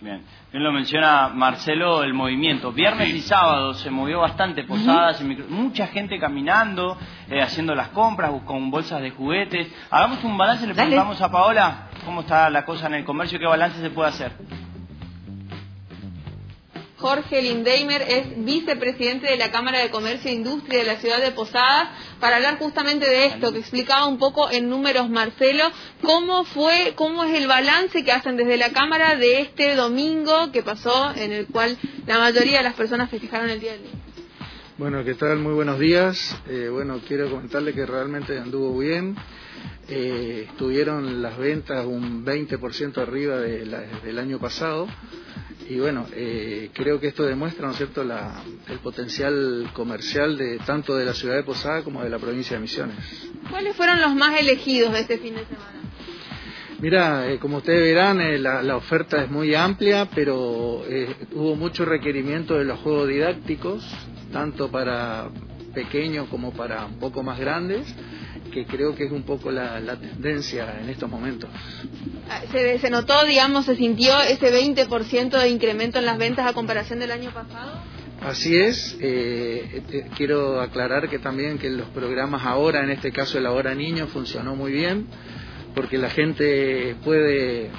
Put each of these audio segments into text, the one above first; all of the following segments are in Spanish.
Bien, bien lo menciona Marcelo, el movimiento. Viernes y sábado se movió bastante posadas, mucha gente caminando, eh, haciendo las compras, con bolsas de juguetes. Hagamos un balance, le preguntamos a Paola cómo está la cosa en el comercio, qué balance se puede hacer. Jorge Lindeimer es vicepresidente de la Cámara de Comercio e Industria de la ciudad de Posadas, para hablar justamente de esto, que explicaba un poco en números Marcelo, cómo fue, cómo es el balance que hacen desde la Cámara de este domingo que pasó, en el cual la mayoría de las personas festejaron el Día del Niño. Bueno, ¿qué tal? Muy buenos días. Eh, bueno, quiero comentarle que realmente anduvo bien. Eh, estuvieron las ventas un 20% arriba del año pasado y bueno, eh, creo que esto demuestra, ¿no es cierto?, el potencial comercial de tanto de la ciudad de Posada como de la provincia de Misiones. ¿Cuáles fueron los más elegidos de este fin de semana? Mira, eh, como ustedes verán, eh, la, oferta es muy amplia, pero hubo mucho requerimiento de los juegos didácticos, tanto para pequeños como para un poco más grandes que creo que es un poco la, tendencia en estos momentos. Ah, ¿Se, ¿Se, notó, digamos, se sintió ese 20% de incremento en las ventas a comparación del año pasado? Así es, eh, eh, quiero aclarar que también que los programas ahora, en este caso el Ahora Niño, funcionó muy bien, porque la gente puede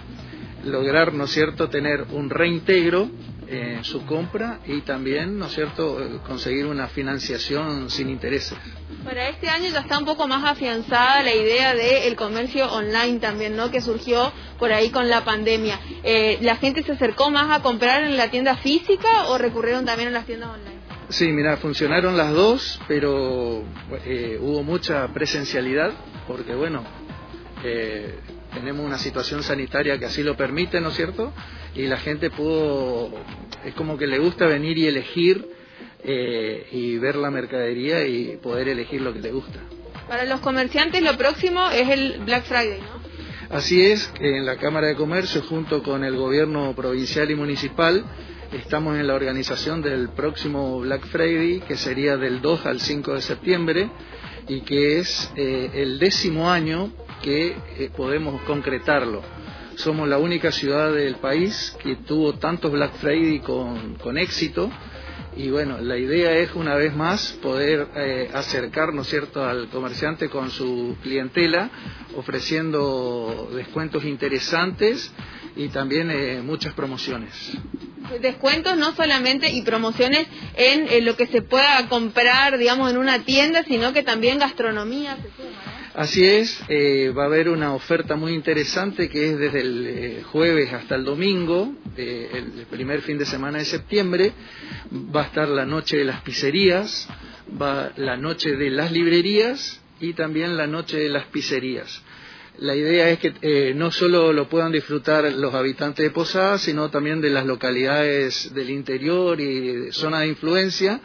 lograr, ¿no es cierto?, tener un reintegro en su compra y también, ¿no es cierto?, conseguir una financiación sin intereses. Para este año ya está un poco más afianzada la idea del comercio online también, ¿no? Que surgió por ahí con la pandemia. Eh, ¿La gente se acercó más a comprar en la tienda física o recurrieron también a las tiendas online? Sí, mira, funcionaron las dos, pero eh, hubo mucha presencialidad, porque bueno, eh, tenemos una situación sanitaria que así lo permite, ¿no es cierto? Y la gente pudo, es como que le gusta venir y elegir eh, y ver la mercadería y poder elegir lo que le gusta. Para los comerciantes lo próximo es el Black Friday, ¿no? Así es, en la Cámara de Comercio junto con el gobierno provincial y municipal estamos en la organización del próximo Black Friday que sería del 2 al 5 de septiembre y que es eh, el décimo año que eh, podemos concretarlo. Somos la única ciudad del país que tuvo tantos Black Friday con, con éxito y bueno, la idea es una vez más poder eh, acercarnos cierto al comerciante con su clientela, ofreciendo descuentos interesantes y también eh, muchas promociones. Descuentos no solamente y promociones en, lo que se pueda comprar, digamos, en una tienda, sino que también gastronomía. Así es, eh, va a haber una oferta muy interesante que es desde el eh, jueves hasta el domingo, eh, el primer fin de semana de septiembre. Va a estar la noche de las pizzerías, va la noche de las librerías y también la noche de las pizzerías. La idea es que no solo lo puedan disfrutar los habitantes de Posadas, sino también de las localidades del interior y de zona de influencia,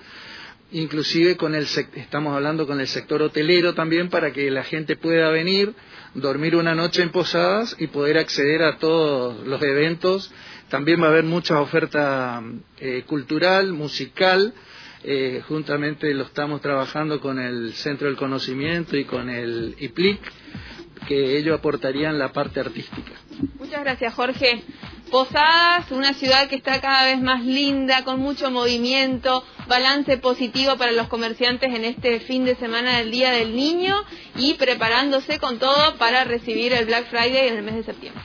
inclusive con el estamos hablando con el sector hotelero también para que la gente pueda venir, dormir una noche en posadas y poder acceder a todos los eventos. También va a haber mucha oferta eh, cultural, musical. Eh, juntamente lo estamos trabajando con el Centro del Conocimiento y con el IPLIC, que ellos aportarían la parte artística. Muchas gracias, Jorge. Posadas, una ciudad que está cada vez más linda, con mucho movimiento, balance positivo para los comerciantes en este fin de semana del Día del Niño y preparándose con todo para recibir el Black Friday en el mes de septiembre.